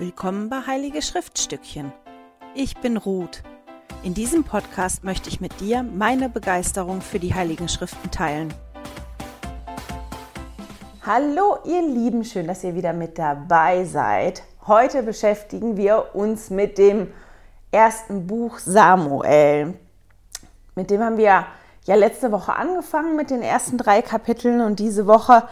Willkommen bei Heilige Schriftstückchen. Ich bin Ruth. In diesem Podcast möchte ich mit dir meine Begeisterung für die Heiligen Schriften teilen. Hallo ihr Lieben, schön, dass ihr wieder mit dabei seid. Heute beschäftigen wir uns mit dem ersten Buch Samuel. Mit dem haben wir ja letzte Woche angefangen mit den ersten drei Kapiteln und diese Woche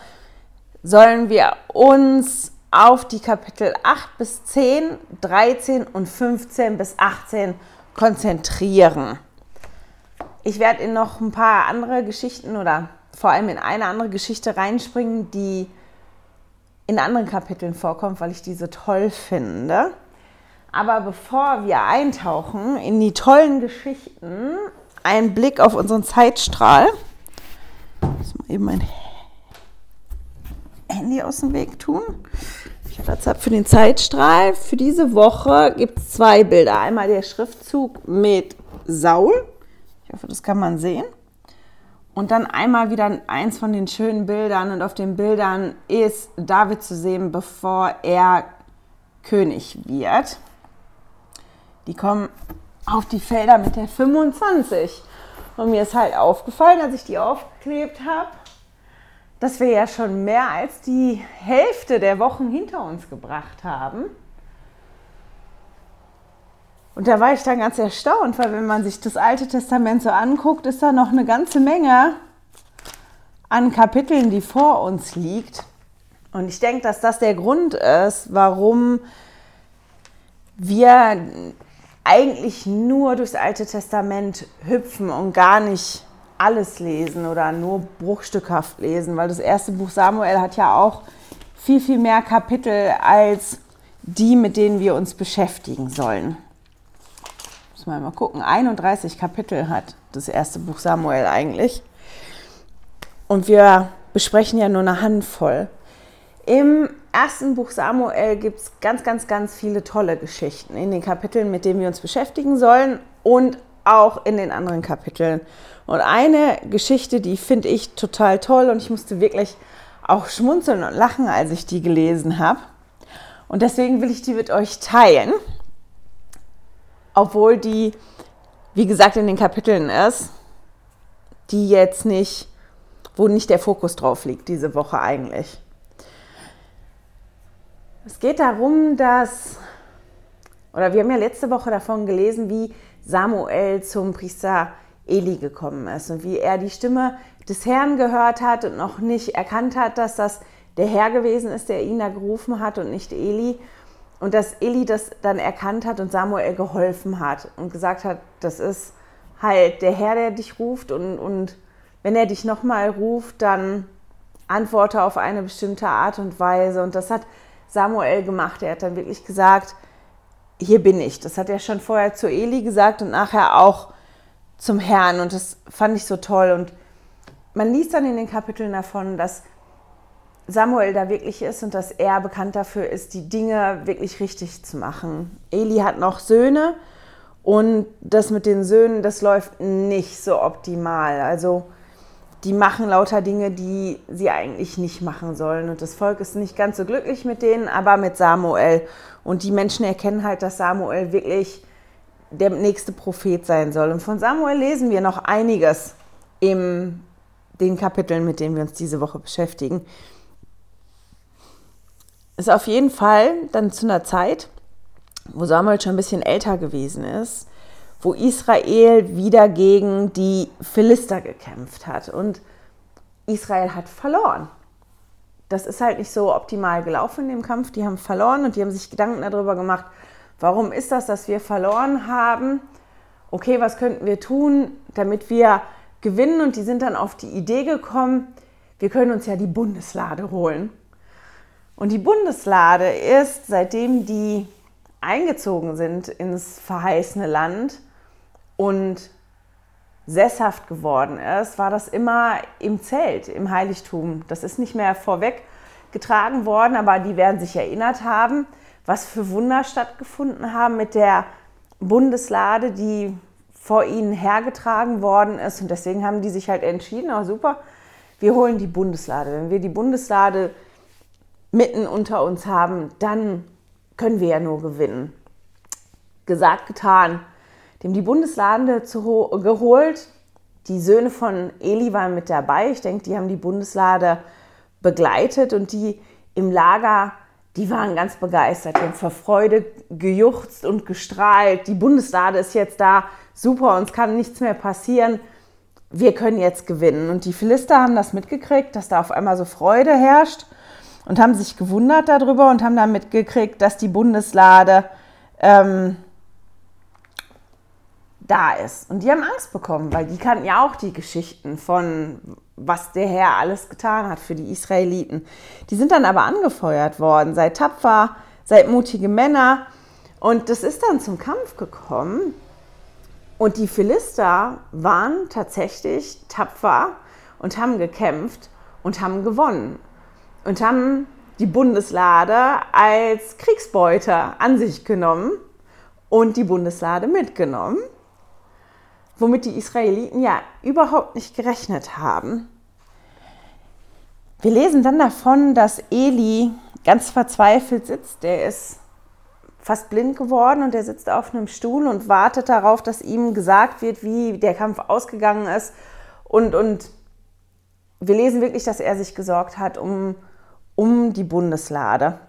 sollen wir uns auf die Kapitel 8 bis 10, 13 und 15 bis 18 konzentrieren. Ich werde in noch ein paar andere Geschichten oder vor allem in eine andere Geschichte reinspringen, die in anderen Kapiteln vorkommt, weil ich diese toll finde. Aber bevor wir eintauchen in die tollen Geschichten, ein Blick auf unseren Zeitstrahl. Ich muss mal eben mein Handy aus dem Weg tun. Ich habe für den Zeitstrahl. Für diese Woche gibt es zwei Bilder. Einmal der Schriftzug mit Saul. Ich hoffe, das kann man sehen. Und dann einmal wieder eins von den schönen Bildern. Und auf den Bildern ist David zu sehen, bevor er König wird. Die kommen auf die Felder mit der 25. Und mir ist halt aufgefallen, als ich die aufgeklebt habe, dass wir ja schon mehr als die Hälfte der Wochen hinter uns gebracht haben. Und da war ich dann ganz erstaunt, weil wenn man sich das Alte Testament so anguckt, ist da noch eine ganze Menge an Kapiteln, die vor uns liegt. Und ich denke, dass das der Grund ist, warum wir eigentlich nur durchs Alte Testament hüpfen und gar nicht alles lesen oder nur bruchstückhaft lesen, weil das erste Buch Samuel hat ja auch viel, viel mehr Kapitel als die, mit denen wir uns beschäftigen sollen. Muss man mal gucken. 31 Kapitel hat das erste Buch Samuel eigentlich. Und wir besprechen ja nur eine Handvoll. Im ersten Buch Samuel gibt es ganz, ganz, ganz viele tolle Geschichten in den Kapiteln, mit denen wir uns beschäftigen sollen und auch in den anderen Kapiteln. Und eine Geschichte, die finde ich total toll und ich musste wirklich auch schmunzeln und lachen, als ich die gelesen habe. Und deswegen will ich die mit euch teilen, obwohl die, wie gesagt, in den Kapiteln ist, die jetzt nicht, wo nicht der Fokus drauf liegt, diese Woche eigentlich. Es geht darum, dass, oder wir haben ja letzte Woche davon gelesen, wie Samuel zum Priester Eli gekommen ist und wie er die Stimme des Herrn gehört hat und noch nicht erkannt hat, dass das der Herr gewesen ist, der ihn da gerufen hat und nicht Eli. Und dass Eli das dann erkannt hat und Samuel geholfen hat und gesagt hat, das ist halt der Herr, der dich ruft und, und wenn er dich nochmal ruft, dann antworte auf eine bestimmte Art und Weise. Und das hat Samuel gemacht. Er hat dann wirklich gesagt, hier bin ich. Das hat er schon vorher zu Eli gesagt und nachher auch zum Herrn und das fand ich so toll. Und man liest dann in den Kapiteln davon, dass Samuel da wirklich ist und dass er bekannt dafür ist, die Dinge wirklich richtig zu machen. Eli hat noch Söhne und das mit den Söhnen, das läuft nicht so optimal. Also die machen lauter Dinge, die sie eigentlich nicht machen sollen. Und das Volk ist nicht ganz so glücklich mit denen, aber mit Samuel. Und die Menschen erkennen halt, dass Samuel wirklich der nächste Prophet sein soll. Und von Samuel lesen wir noch einiges in den Kapiteln, mit denen wir uns diese Woche beschäftigen. Ist auf jeden Fall dann zu einer Zeit, wo Samuel schon ein bisschen älter gewesen ist, wo Israel wieder gegen die Philister gekämpft hat. Und Israel hat verloren. Das ist halt nicht so optimal gelaufen in dem Kampf. Die haben verloren und die haben sich Gedanken darüber gemacht, Warum ist das, dass wir verloren haben? Okay, was könnten wir tun, damit wir gewinnen? Und die sind dann auf die Idee gekommen, wir können uns ja die Bundeslade holen. Und die Bundeslade ist, seitdem die eingezogen sind ins verheißene Land und sesshaft geworden ist, war das immer im Zelt, im Heiligtum. Das ist nicht mehr vorweg getragen worden, aber die werden sich erinnert haben, was für Wunder stattgefunden haben mit der Bundeslade, die vor ihnen hergetragen worden ist. Und deswegen haben die sich halt entschieden, oh super, wir holen die Bundeslade. Wenn wir die Bundeslade mitten unter uns haben, dann können wir ja nur gewinnen. Gesagt, getan. Dem die Bundeslade geholt. Die Söhne von Eli waren mit dabei. Ich denke, die haben die Bundeslade begleitet und die im Lager, die waren ganz begeistert. Die haben vor Freude gejuchzt und gestrahlt. Die Bundeslade ist jetzt da. Super, uns kann nichts mehr passieren. Wir können jetzt gewinnen. Und die Philister haben das mitgekriegt, dass da auf einmal so Freude herrscht und haben sich gewundert darüber und haben dann mitgekriegt, dass die Bundeslade ähm, da ist. Und die haben Angst bekommen, weil die kannten ja auch die Geschichten von, was der Herr alles getan hat für die Israeliten. Die sind dann aber angefeuert worden, seid tapfer, seid mutige Männer. Und das ist dann zum Kampf gekommen. Und die Philister waren tatsächlich tapfer und haben gekämpft und haben gewonnen und haben die Bundeslade als Kriegsbeute an sich genommen und die Bundeslade mitgenommen, womit die Israeliten ja überhaupt nicht gerechnet haben. Wir lesen dann davon, dass Eli ganz verzweifelt sitzt. Der ist fast blind geworden und der sitzt auf einem Stuhl und wartet darauf, dass ihm gesagt wird, wie der Kampf ausgegangen ist. Und, und wir lesen wirklich, dass er sich gesorgt hat um um die Bundeslade.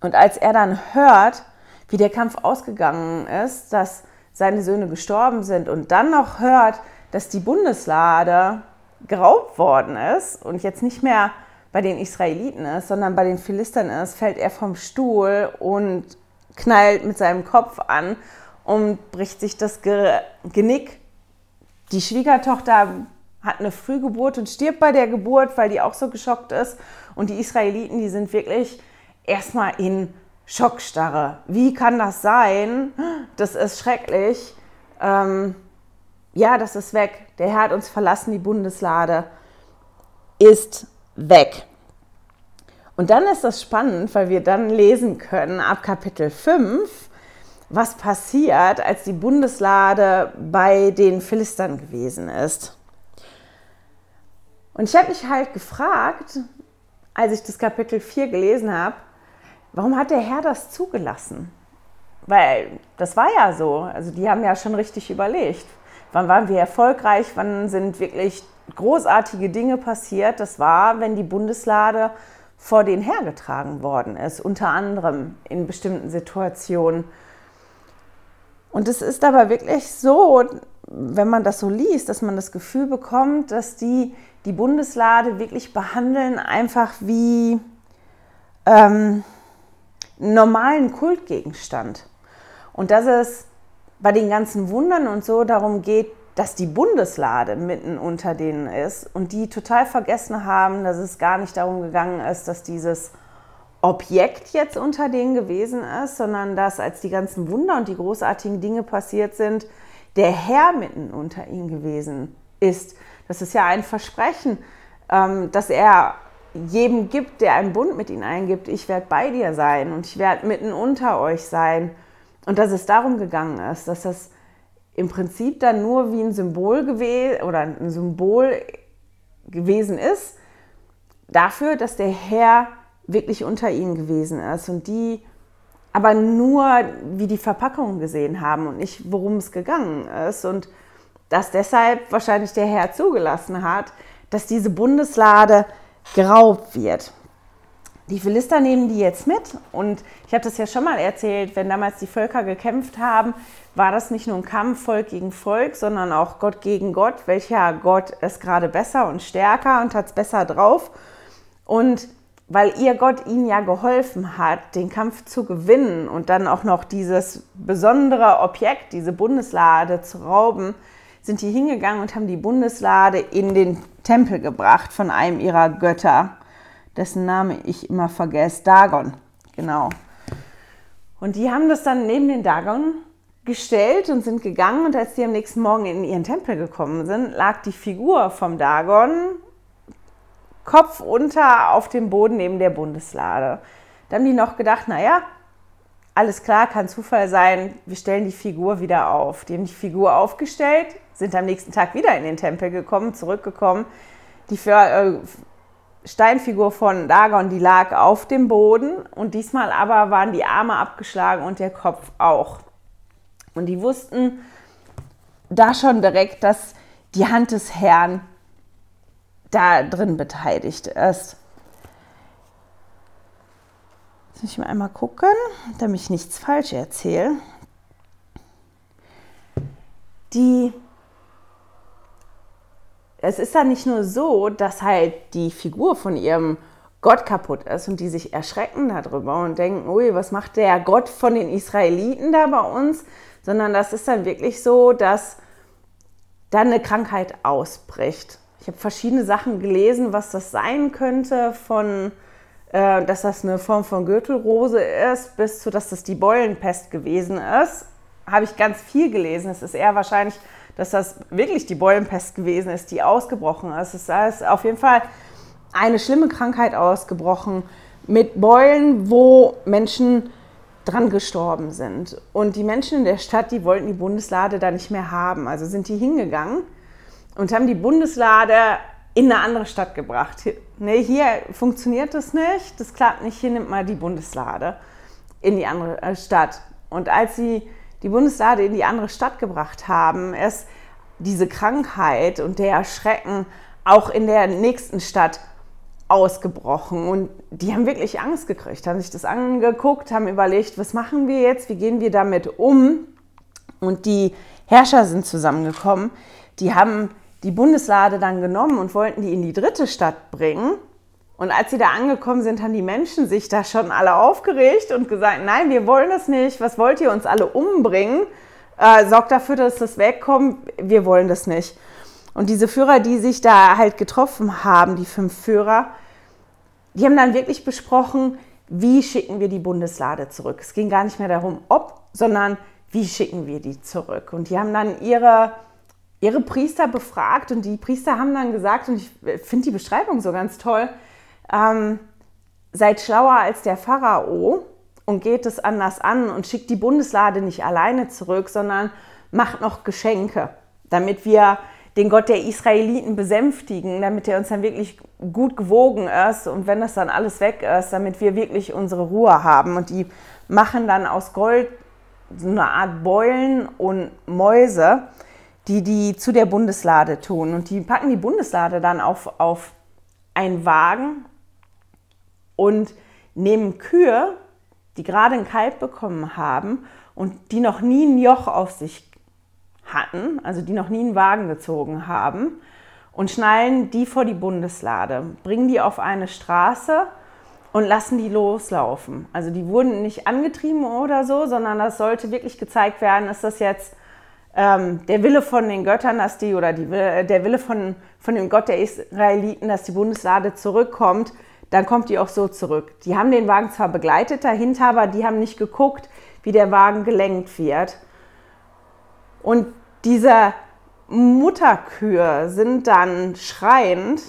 Und als er dann hört, wie der Kampf ausgegangen ist, dass seine Söhne gestorben sind und dann noch hört, dass die Bundeslade geraubt worden ist und jetzt nicht mehr bei den Israeliten ist, sondern bei den Philistern ist, fällt er vom Stuhl und knallt mit seinem Kopf an und bricht sich das Genick. Die Schwiegertochter hat eine Frühgeburt und stirbt bei der Geburt, weil die auch so geschockt ist. Und die Israeliten, die sind wirklich erstmal in Schockstarre. Wie kann das sein? Das ist schrecklich. Ähm, ja, das ist weg. Der Herr hat uns verlassen, die Bundeslade ist weg. Und dann ist das spannend, weil wir dann lesen können ab Kapitel 5, was passiert, als die Bundeslade bei den Philistern gewesen ist. Und ich habe mich halt gefragt, als ich das Kapitel 4 gelesen habe, warum hat der Herr das zugelassen? Weil das war ja so. Also die haben ja schon richtig überlegt. Wann waren wir erfolgreich? Wann sind wirklich großartige Dinge passiert? Das war, wenn die Bundeslade vor den hergetragen worden ist, unter anderem in bestimmten Situationen. Und es ist aber wirklich so, wenn man das so liest, dass man das Gefühl bekommt, dass die die Bundeslade wirklich behandeln, einfach wie ähm, normalen Kultgegenstand. Und dass es bei den ganzen Wundern und so darum geht, dass die Bundeslade mitten unter denen ist und die total vergessen haben, dass es gar nicht darum gegangen ist, dass dieses Objekt jetzt unter denen gewesen ist, sondern dass als die ganzen Wunder und die großartigen Dinge passiert sind, der Herr mitten unter ihnen gewesen ist. Das ist ja ein Versprechen, ähm, dass er jedem gibt, der einen Bund mit ihnen eingibt, ich werde bei dir sein und ich werde mitten unter euch sein. Und dass es darum gegangen ist, dass das im Prinzip dann nur wie ein Symbol gewesen oder ein Symbol gewesen ist, dafür, dass der Herr wirklich unter ihnen gewesen ist und die aber nur wie die Verpackung gesehen haben und nicht worum es gegangen ist und dass deshalb wahrscheinlich der Herr zugelassen hat, dass diese Bundeslade geraubt wird. Die Philister nehmen die jetzt mit und ich habe das ja schon mal erzählt, wenn damals die Völker gekämpft haben, war das nicht nur ein Kampf Volk gegen Volk, sondern auch Gott gegen Gott. Welcher Gott ist gerade besser und stärker und hat es besser drauf? Und weil ihr Gott ihnen ja geholfen hat, den Kampf zu gewinnen und dann auch noch dieses besondere Objekt, diese Bundeslade zu rauben, sind die hingegangen und haben die Bundeslade in den Tempel gebracht von einem ihrer Götter, dessen Name ich immer vergesse, Dagon, genau. Und die haben das dann neben den Dagon gestellt und sind gegangen und als die am nächsten Morgen in ihren Tempel gekommen sind, lag die Figur vom Dagon Kopf unter auf dem Boden neben der Bundeslade. Da haben die noch gedacht, naja, alles klar, kann Zufall sein, wir stellen die Figur wieder auf. Die haben die Figur aufgestellt, sind am nächsten Tag wieder in den Tempel gekommen, zurückgekommen. Die äh, Steinfigur von Dagon, die lag auf dem Boden und diesmal aber waren die Arme abgeschlagen und der Kopf auch. Und die wussten da schon direkt, dass die Hand des Herrn da drin beteiligt ist. Jetzt muss ich mal einmal gucken, damit ich nichts falsch erzähle. Die es ist dann nicht nur so, dass halt die Figur von ihrem Gott kaputt ist und die sich erschrecken darüber und denken, ui, was macht der Gott von den Israeliten da bei uns, sondern das ist dann wirklich so, dass dann eine Krankheit ausbricht. Ich habe verschiedene Sachen gelesen, was das sein könnte, von äh, dass das eine Form von Gürtelrose ist, bis zu, dass das die Beulenpest gewesen ist. Habe ich ganz viel gelesen. Es ist eher wahrscheinlich dass das wirklich die Beulenpest gewesen ist, die ausgebrochen ist. Es ist auf jeden Fall eine schlimme Krankheit ausgebrochen mit Beulen, wo Menschen dran gestorben sind. Und die Menschen in der Stadt, die wollten die Bundeslade da nicht mehr haben. Also sind die hingegangen und haben die Bundeslade in eine andere Stadt gebracht. Nee, hier funktioniert das nicht, das klappt nicht, hier nimmt mal die Bundeslade in die andere äh, Stadt. Und als sie die Bundeslade in die andere Stadt gebracht haben, ist diese Krankheit und der Schrecken auch in der nächsten Stadt ausgebrochen. Und die haben wirklich Angst gekriegt, haben sich das angeguckt, haben überlegt, was machen wir jetzt, wie gehen wir damit um. Und die Herrscher sind zusammengekommen, die haben die Bundeslade dann genommen und wollten die in die dritte Stadt bringen. Und als sie da angekommen sind, haben die Menschen sich da schon alle aufgeregt und gesagt, nein, wir wollen das nicht. Was wollt ihr uns alle umbringen? Äh, sorgt dafür, dass das wegkommt. Wir wollen das nicht. Und diese Führer, die sich da halt getroffen haben, die fünf Führer, die haben dann wirklich besprochen, wie schicken wir die Bundeslade zurück. Es ging gar nicht mehr darum, ob, sondern wie schicken wir die zurück. Und die haben dann ihre, ihre Priester befragt und die Priester haben dann gesagt, und ich finde die Beschreibung so ganz toll, ähm, seid schlauer als der Pharao und geht es anders an und schickt die Bundeslade nicht alleine zurück, sondern macht noch Geschenke, damit wir den Gott der Israeliten besänftigen, damit er uns dann wirklich gut gewogen ist und wenn das dann alles weg ist, damit wir wirklich unsere Ruhe haben. Und die machen dann aus Gold so eine Art Beulen und Mäuse, die die zu der Bundeslade tun. Und die packen die Bundeslade dann auf, auf einen Wagen und nehmen Kühe, die gerade ein Kalb bekommen haben und die noch nie ein Joch auf sich hatten, also die noch nie einen Wagen gezogen haben, und schnallen die vor die Bundeslade, bringen die auf eine Straße und lassen die loslaufen. Also die wurden nicht angetrieben oder so, sondern das sollte wirklich gezeigt werden, ist das jetzt ähm, der Wille von den Göttern, dass die, oder die, der Wille von, von dem Gott der Israeliten, dass die Bundeslade zurückkommt, dann kommt die auch so zurück. Die haben den Wagen zwar begleitet dahinter, aber die haben nicht geguckt, wie der Wagen gelenkt wird. Und diese Mutterkühe sind dann schreiend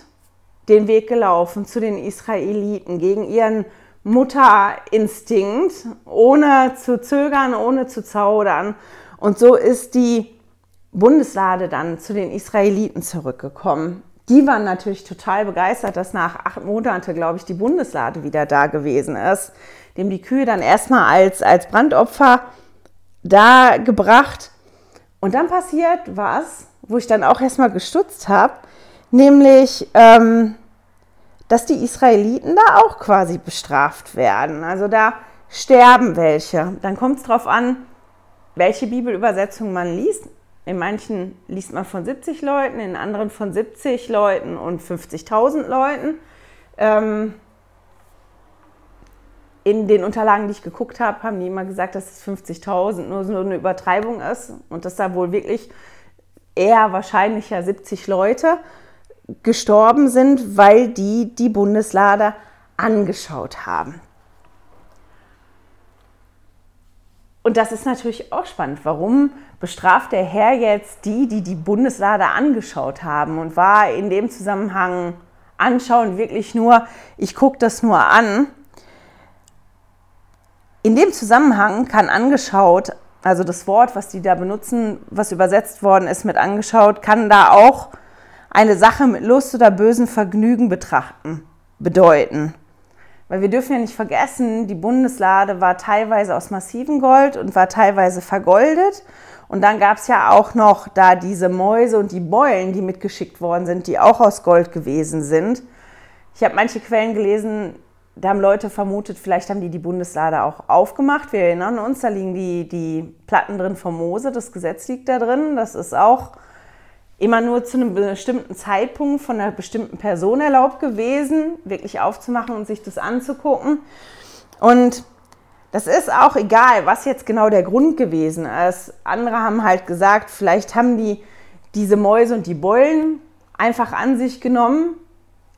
den Weg gelaufen zu den Israeliten gegen ihren Mutterinstinkt, ohne zu zögern, ohne zu zaudern. Und so ist die Bundeslade dann zu den Israeliten zurückgekommen die waren natürlich total begeistert, dass nach acht Monaten, glaube ich, die Bundeslade wieder da gewesen ist. Dem die Kühe dann erstmal als, als Brandopfer da gebracht. Und dann passiert was, wo ich dann auch erstmal gestutzt habe, nämlich, ähm, dass die Israeliten da auch quasi bestraft werden. Also da sterben welche. Dann kommt es darauf an, welche Bibelübersetzung man liest. In manchen liest man von 70 Leuten, in anderen von 70 Leuten und 50.000 Leuten. Ähm, in den Unterlagen, die ich geguckt habe, haben die immer gesagt, dass es 50.000 nur so eine Übertreibung ist und dass da wohl wirklich eher wahrscheinlicher 70 Leute gestorben sind, weil die die Bundeslade angeschaut haben. Und das ist natürlich auch spannend. Warum bestraft der Herr jetzt die, die die Bundeslade angeschaut haben und war in dem Zusammenhang anschauen wirklich nur, ich gucke das nur an. In dem Zusammenhang kann angeschaut, also das Wort, was die da benutzen, was übersetzt worden ist mit angeschaut, kann da auch eine Sache mit Lust oder bösen Vergnügen betrachten. bedeuten. Weil wir dürfen ja nicht vergessen, die Bundeslade war teilweise aus massivem Gold und war teilweise vergoldet. Und dann gab es ja auch noch da diese Mäuse und die Beulen, die mitgeschickt worden sind, die auch aus Gold gewesen sind. Ich habe manche Quellen gelesen, da haben Leute vermutet, vielleicht haben die die Bundeslade auch aufgemacht. Wir erinnern uns, da liegen die, die Platten drin vom Mose, das Gesetz liegt da drin. Das ist auch immer nur zu einem bestimmten Zeitpunkt von einer bestimmten Person erlaubt gewesen, wirklich aufzumachen und sich das anzugucken. Und das ist auch egal, was jetzt genau der Grund gewesen ist. Andere haben halt gesagt, vielleicht haben die diese Mäuse und die Beulen einfach an sich genommen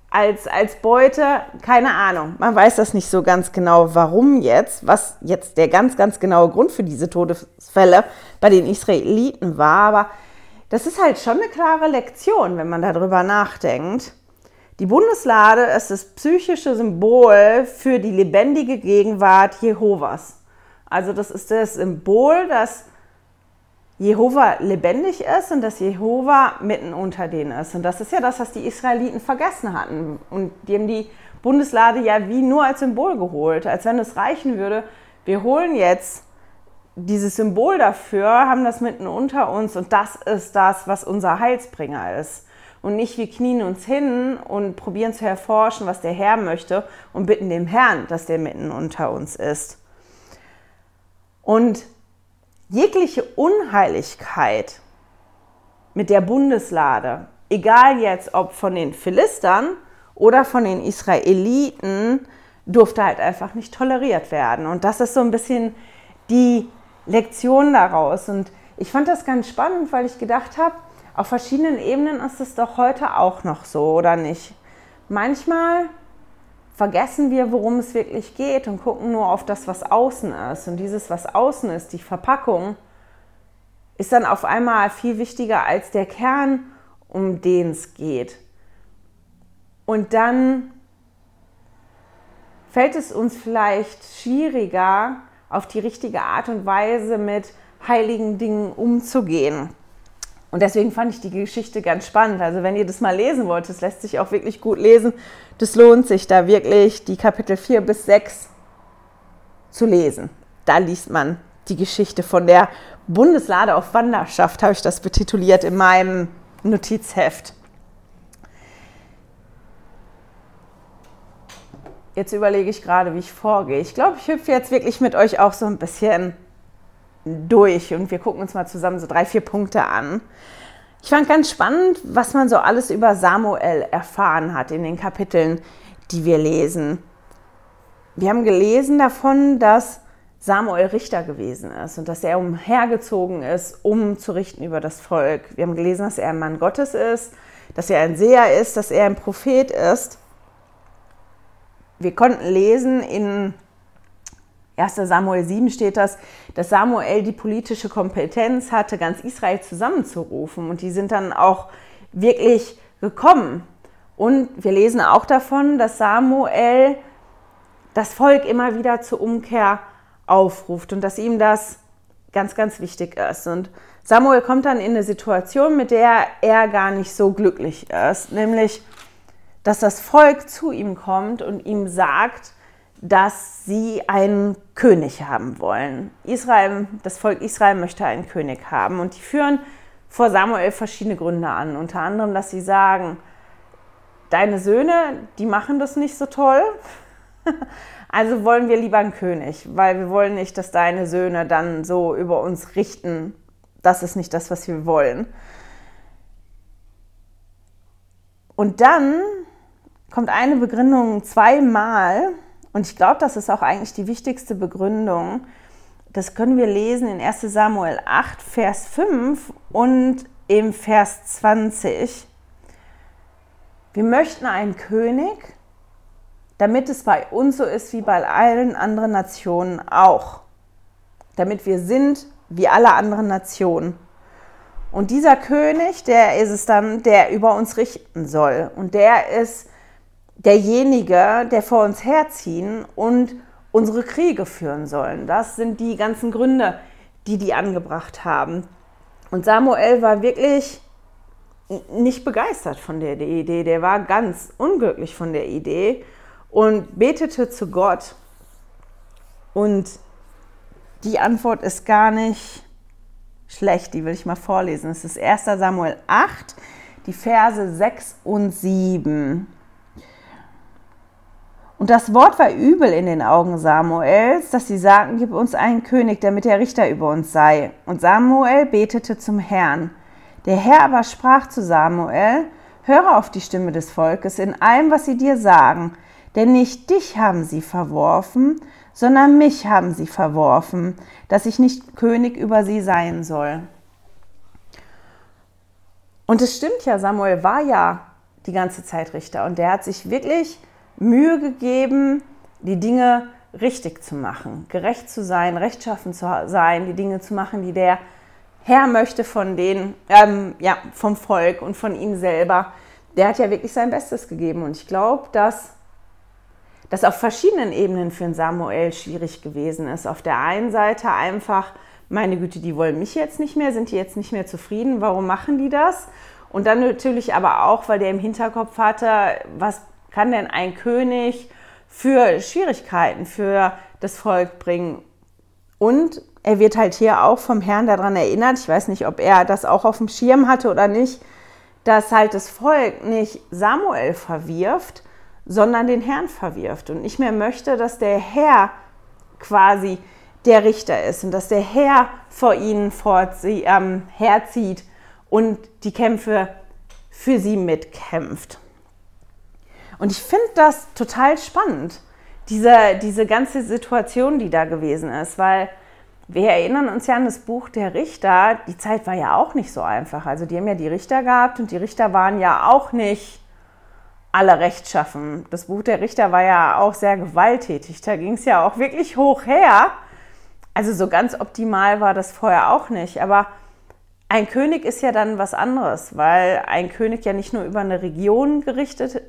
als, als Beute. Keine Ahnung. Man weiß das nicht so ganz genau, warum jetzt, was jetzt der ganz, ganz genaue Grund für diese Todesfälle bei den Israeliten war. Aber das ist halt schon eine klare Lektion, wenn man darüber nachdenkt. Die Bundeslade ist das psychische Symbol für die lebendige Gegenwart Jehovas. Also das ist das Symbol, dass Jehova lebendig ist und dass Jehova mitten unter denen ist. Und das ist ja das, was die Israeliten vergessen hatten. Und die haben die Bundeslade ja wie nur als Symbol geholt, als wenn es reichen würde. Wir holen jetzt dieses Symbol dafür, haben das mitten unter uns und das ist das, was unser Heilsbringer ist. Und nicht wir knien uns hin und probieren zu erforschen, was der Herr möchte und bitten dem Herrn, dass der mitten unter uns ist. Und jegliche Unheiligkeit mit der Bundeslade, egal jetzt ob von den Philistern oder von den Israeliten, durfte halt einfach nicht toleriert werden. Und das ist so ein bisschen die Lektion daraus. Und ich fand das ganz spannend, weil ich gedacht habe, auf verschiedenen Ebenen ist es doch heute auch noch so, oder nicht? Manchmal vergessen wir, worum es wirklich geht und gucken nur auf das, was außen ist. Und dieses, was außen ist, die Verpackung, ist dann auf einmal viel wichtiger als der Kern, um den es geht. Und dann fällt es uns vielleicht schwieriger, auf die richtige Art und Weise mit heiligen Dingen umzugehen. Und deswegen fand ich die Geschichte ganz spannend. Also wenn ihr das mal lesen wollt, das lässt sich auch wirklich gut lesen. Das lohnt sich da wirklich, die Kapitel 4 bis 6 zu lesen. Da liest man die Geschichte von der Bundeslade auf Wanderschaft, habe ich das betituliert in meinem Notizheft. Jetzt überlege ich gerade, wie ich vorgehe. Ich glaube, ich hüpfe jetzt wirklich mit euch auch so ein bisschen durch und wir gucken uns mal zusammen so drei, vier Punkte an. Ich fand ganz spannend, was man so alles über Samuel erfahren hat in den Kapiteln, die wir lesen. Wir haben gelesen davon, dass Samuel Richter gewesen ist und dass er umhergezogen ist, um zu richten über das Volk. Wir haben gelesen, dass er ein Mann Gottes ist, dass er ein Seher ist, dass er ein Prophet ist. Wir konnten lesen in 1. Samuel 7 steht das, dass Samuel die politische Kompetenz hatte, ganz Israel zusammenzurufen. Und die sind dann auch wirklich gekommen. Und wir lesen auch davon, dass Samuel das Volk immer wieder zur Umkehr aufruft und dass ihm das ganz, ganz wichtig ist. Und Samuel kommt dann in eine Situation, mit der er gar nicht so glücklich ist, nämlich, dass das Volk zu ihm kommt und ihm sagt, dass sie einen König haben wollen. Israel, das Volk Israel möchte einen König haben und die führen vor Samuel verschiedene Gründe an. Unter anderem, dass sie sagen, deine Söhne, die machen das nicht so toll. Also wollen wir lieber einen König, weil wir wollen nicht, dass deine Söhne dann so über uns richten. Das ist nicht das, was wir wollen. Und dann kommt eine Begründung zweimal und ich glaube, das ist auch eigentlich die wichtigste Begründung. Das können wir lesen in 1 Samuel 8, Vers 5 und im Vers 20. Wir möchten einen König, damit es bei uns so ist wie bei allen anderen Nationen auch. Damit wir sind wie alle anderen Nationen. Und dieser König, der ist es dann, der über uns richten soll. Und der ist derjenige, der vor uns herziehen und unsere Kriege führen sollen. Das sind die ganzen Gründe, die die angebracht haben. Und Samuel war wirklich nicht begeistert von der Idee. Der war ganz unglücklich von der Idee und betete zu Gott. Und die Antwort ist gar nicht schlecht, die will ich mal vorlesen. Es ist 1 Samuel 8, die Verse 6 und 7. Und das Wort war übel in den Augen Samuels, dass sie sagten, gib uns einen König, damit der Richter über uns sei. Und Samuel betete zum Herrn. Der Herr aber sprach zu Samuel, höre auf die Stimme des Volkes in allem, was sie dir sagen, denn nicht dich haben sie verworfen, sondern mich haben sie verworfen, dass ich nicht König über sie sein soll. Und es stimmt ja, Samuel war ja die ganze Zeit Richter und der hat sich wirklich Mühe gegeben, die Dinge richtig zu machen, gerecht zu sein, rechtschaffen zu sein, die Dinge zu machen, die der Herr möchte von den, ähm, ja, vom Volk und von ihm selber. Der hat ja wirklich sein Bestes gegeben und ich glaube, dass das auf verschiedenen Ebenen für Samuel schwierig gewesen ist. Auf der einen Seite einfach, meine Güte, die wollen mich jetzt nicht mehr, sind die jetzt nicht mehr zufrieden, warum machen die das? Und dann natürlich aber auch, weil der im Hinterkopf hatte, was kann denn ein König für Schwierigkeiten für das Volk bringen? Und er wird halt hier auch vom Herrn daran erinnert, ich weiß nicht, ob er das auch auf dem Schirm hatte oder nicht, dass halt das Volk nicht Samuel verwirft, sondern den Herrn verwirft und nicht mehr möchte, dass der Herr quasi der Richter ist und dass der Herr vor ihnen ähm, herzieht und die Kämpfe für sie mitkämpft. Und ich finde das total spannend, diese, diese ganze Situation, die da gewesen ist, weil wir erinnern uns ja an das Buch der Richter. Die Zeit war ja auch nicht so einfach. Also die haben ja die Richter gehabt und die Richter waren ja auch nicht alle rechtschaffen. Das Buch der Richter war ja auch sehr gewalttätig. Da ging es ja auch wirklich hoch her. Also so ganz optimal war das vorher auch nicht. Aber ein König ist ja dann was anderes, weil ein König ja nicht nur über eine Region gerichtet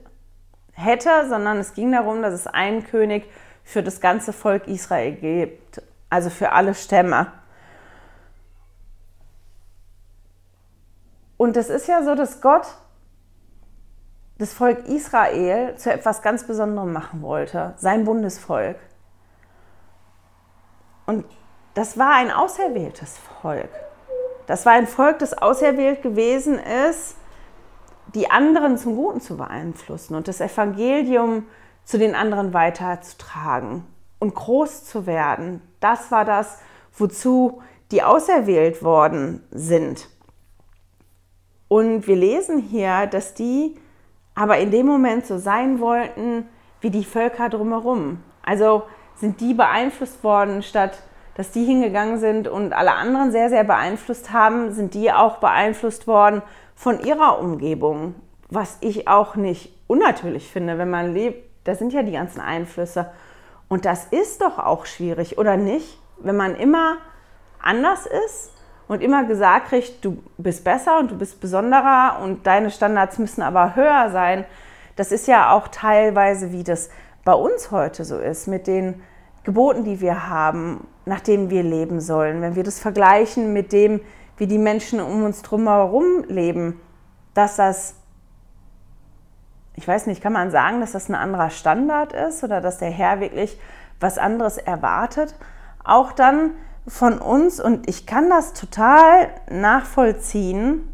hätte, sondern es ging darum, dass es einen König für das ganze Volk Israel gibt, also für alle Stämme. Und es ist ja so, dass Gott das Volk Israel zu etwas ganz Besonderem machen wollte, sein Bundesvolk. Und das war ein auserwähltes Volk. Das war ein Volk, das auserwählt gewesen ist, die anderen zum Guten zu beeinflussen und das Evangelium zu den anderen weiterzutragen und groß zu werden. Das war das, wozu die auserwählt worden sind. Und wir lesen hier, dass die aber in dem Moment so sein wollten wie die Völker drumherum. Also sind die beeinflusst worden, statt dass die hingegangen sind und alle anderen sehr, sehr beeinflusst haben, sind die auch beeinflusst worden von ihrer Umgebung. Was ich auch nicht unnatürlich finde, wenn man lebt, da sind ja die ganzen Einflüsse. Und das ist doch auch schwierig, oder nicht? Wenn man immer anders ist und immer gesagt kriegt, du bist besser und du bist besonderer und deine Standards müssen aber höher sein. Das ist ja auch teilweise, wie das bei uns heute so ist, mit den Geboten, die wir haben, nach denen wir leben sollen. Wenn wir das vergleichen mit dem, wie die Menschen um uns drumherum leben, dass das, ich weiß nicht, kann man sagen, dass das ein anderer Standard ist oder dass der Herr wirklich was anderes erwartet? Auch dann, von uns und ich kann das total nachvollziehen,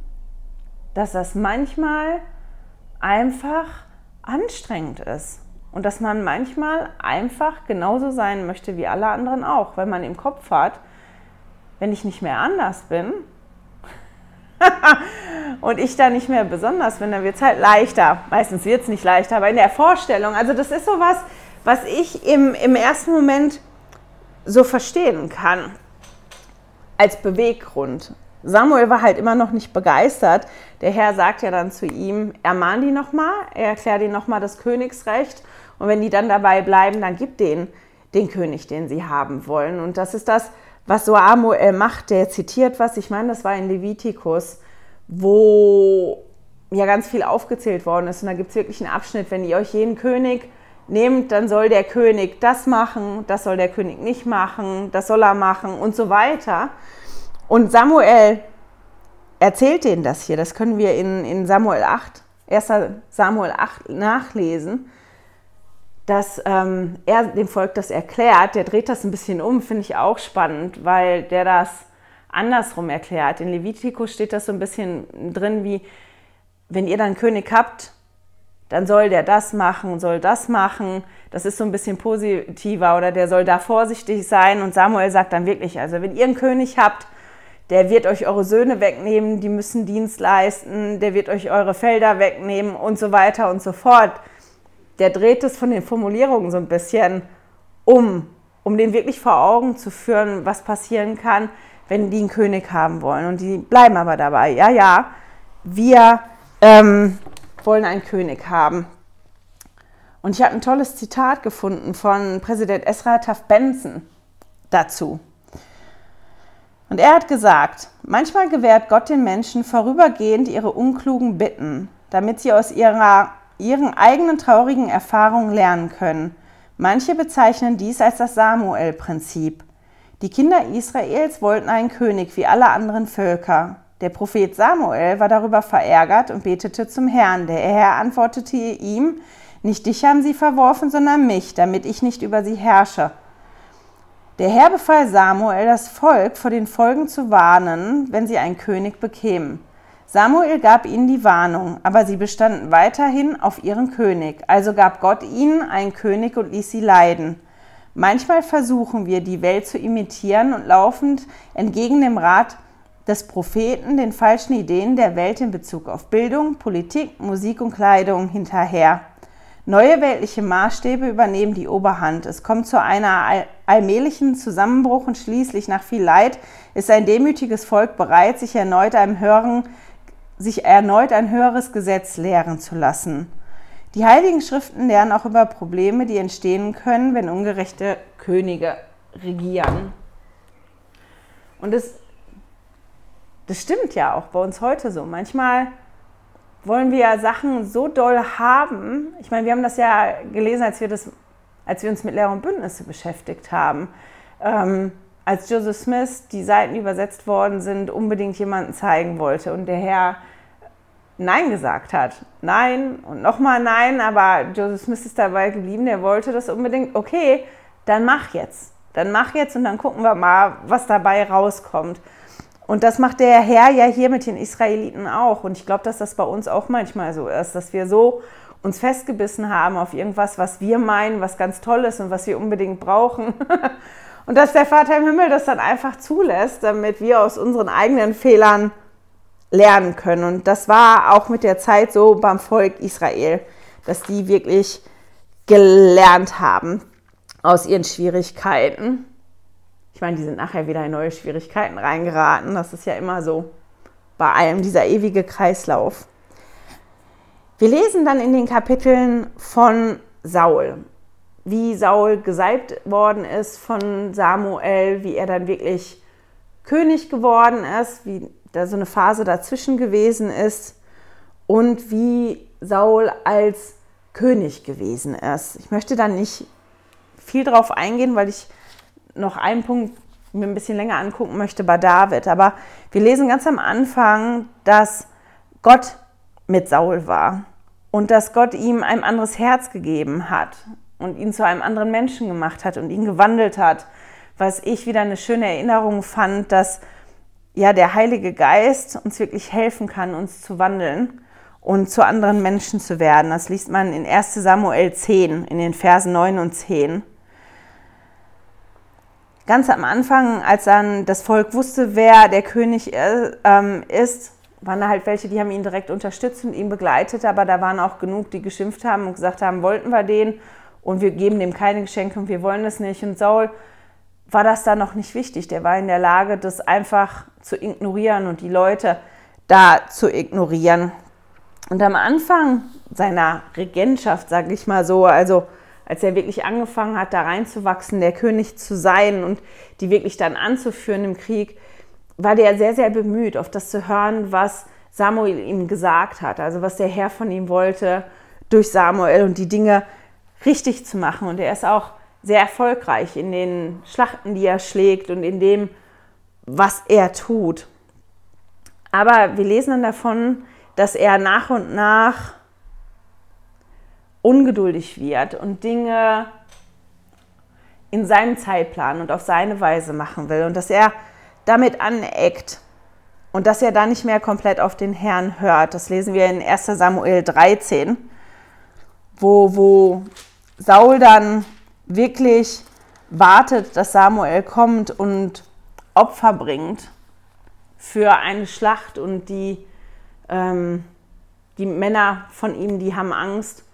dass das manchmal einfach anstrengend ist und dass man manchmal einfach genauso sein möchte wie alle anderen auch, weil man im Kopf hat, wenn ich nicht mehr anders bin und ich da nicht mehr besonders bin, dann wird es halt leichter. Meistens wird es nicht leichter, aber in der Vorstellung, also das ist so was, was ich im, im ersten Moment so verstehen kann als Beweggrund. Samuel war halt immer noch nicht begeistert. Der Herr sagt ja dann zu ihm, ermahn die nochmal, er erklärt ihnen nochmal das Königsrecht und wenn die dann dabei bleiben, dann gib denen den König, den sie haben wollen. Und das ist das, was Samuel macht. Der zitiert was, ich meine, das war in Levitikus, wo ja ganz viel aufgezählt worden ist. Und da gibt es wirklich einen Abschnitt, wenn ihr euch jeden König nehmt, dann soll der König das machen, das soll der König nicht machen, das soll er machen und so weiter. Und Samuel erzählt denen das hier, das können wir in, in Samuel 8, 1. Samuel 8 nachlesen. Dass ähm, er dem Volk das erklärt. Der dreht das ein bisschen um, finde ich auch spannend, weil der das andersrum erklärt. In Levitikus steht das so ein bisschen drin wie, wenn ihr dann König habt, dann soll der das machen, soll das machen. Das ist so ein bisschen positiver oder der soll da vorsichtig sein. Und Samuel sagt dann wirklich, also wenn ihr einen König habt, der wird euch eure Söhne wegnehmen, die müssen Dienst leisten, der wird euch eure Felder wegnehmen und so weiter und so fort. Der dreht es von den Formulierungen so ein bisschen um, um den wirklich vor Augen zu führen, was passieren kann, wenn die einen König haben wollen. Und die bleiben aber dabei. Ja, ja, wir ähm, wollen einen König haben. Und ich habe ein tolles Zitat gefunden von Präsident Esra Taft Benson dazu. Und er hat gesagt, manchmal gewährt Gott den Menschen vorübergehend ihre unklugen Bitten, damit sie aus ihrer, ihren eigenen traurigen Erfahrungen lernen können. Manche bezeichnen dies als das Samuel-Prinzip. Die Kinder Israels wollten einen König wie alle anderen Völker. Der Prophet Samuel war darüber verärgert und betete zum Herrn. Der Herr antwortete ihm, nicht dich haben sie verworfen, sondern mich, damit ich nicht über sie herrsche. Der Herr befahl Samuel, das Volk vor den Folgen zu warnen, wenn sie einen König bekämen. Samuel gab ihnen die Warnung, aber sie bestanden weiterhin auf ihren König. Also gab Gott ihnen einen König und ließ sie leiden. Manchmal versuchen wir, die Welt zu imitieren und laufend entgegen dem Rat des Propheten den falschen Ideen der Welt in Bezug auf Bildung, Politik, Musik und Kleidung hinterher. Neue weltliche Maßstäbe übernehmen die Oberhand. Es kommt zu einer allmählichen Zusammenbruch und schließlich nach viel Leid ist ein demütiges Volk bereit, sich erneut, einem höheren, sich erneut ein höheres Gesetz lehren zu lassen. Die Heiligen Schriften lernen auch über Probleme, die entstehen können, wenn ungerechte Könige regieren. Und das, das stimmt ja auch bei uns heute so. Manchmal wollen wir ja Sachen so doll haben. Ich meine, wir haben das ja gelesen, als wir, das, als wir uns mit Lehre und Bündnisse beschäftigt haben. Ähm, als Joseph Smith die Seiten übersetzt worden sind, unbedingt jemanden zeigen wollte und der Herr Nein gesagt hat. Nein und nochmal Nein, aber Joseph Smith ist dabei geblieben, der wollte das unbedingt. Okay, dann mach jetzt. Dann mach jetzt und dann gucken wir mal, was dabei rauskommt. Und das macht der Herr ja hier mit den Israeliten auch. Und ich glaube, dass das bei uns auch manchmal so ist, dass wir so uns festgebissen haben auf irgendwas, was wir meinen, was ganz toll ist und was wir unbedingt brauchen. Und dass der Vater im Himmel das dann einfach zulässt, damit wir aus unseren eigenen Fehlern lernen können. Und das war auch mit der Zeit so beim Volk Israel, dass die wirklich gelernt haben aus ihren Schwierigkeiten. Ich meine, die sind nachher wieder in neue Schwierigkeiten reingeraten. Das ist ja immer so bei allem, dieser ewige Kreislauf. Wir lesen dann in den Kapiteln von Saul, wie Saul gesalbt worden ist von Samuel, wie er dann wirklich König geworden ist, wie da so eine Phase dazwischen gewesen ist und wie Saul als König gewesen ist. Ich möchte da nicht viel drauf eingehen, weil ich noch einen Punkt mir ein bisschen länger angucken möchte bei David. Aber wir lesen ganz am Anfang, dass Gott mit Saul war und dass Gott ihm ein anderes Herz gegeben hat und ihn zu einem anderen Menschen gemacht hat und ihn gewandelt hat. Was ich wieder eine schöne Erinnerung fand, dass ja der Heilige Geist uns wirklich helfen kann, uns zu wandeln und zu anderen Menschen zu werden. Das liest man in 1 Samuel 10, in den Versen 9 und 10 ganz am Anfang, als dann das Volk wusste, wer der König äh, ähm, ist, waren da halt welche, die haben ihn direkt unterstützt und ihn begleitet, aber da waren auch genug, die geschimpft haben und gesagt haben, wollten wir den und wir geben dem keine Geschenke und wir wollen das nicht. Und Saul war das da noch nicht wichtig. Der war in der Lage, das einfach zu ignorieren und die Leute da zu ignorieren. Und am Anfang seiner Regentschaft, sage ich mal so, also als er wirklich angefangen hat, da reinzuwachsen, der König zu sein und die wirklich dann anzuführen im Krieg, war der sehr, sehr bemüht, auf das zu hören, was Samuel ihm gesagt hat, also was der Herr von ihm wollte durch Samuel und die Dinge richtig zu machen. Und er ist auch sehr erfolgreich in den Schlachten, die er schlägt und in dem, was er tut. Aber wir lesen dann davon, dass er nach und nach ungeduldig wird und Dinge in seinem Zeitplan und auf seine Weise machen will und dass er damit aneckt und dass er da nicht mehr komplett auf den Herrn hört. Das lesen wir in 1 Samuel 13, wo, wo Saul dann wirklich wartet, dass Samuel kommt und Opfer bringt für eine Schlacht und die, ähm, die Männer von ihm, die haben Angst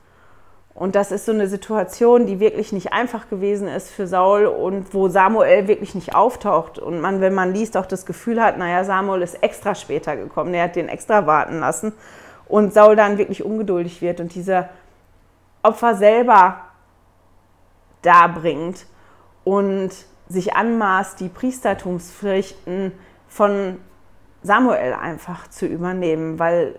und das ist so eine Situation, die wirklich nicht einfach gewesen ist für Saul und wo Samuel wirklich nicht auftaucht. Und man, wenn man liest, auch das Gefühl hat, naja, Samuel ist extra später gekommen, er hat den extra warten lassen. Und Saul dann wirklich ungeduldig wird und diese Opfer selber darbringt und sich anmaßt, die Priestertumspflichten von Samuel einfach zu übernehmen, weil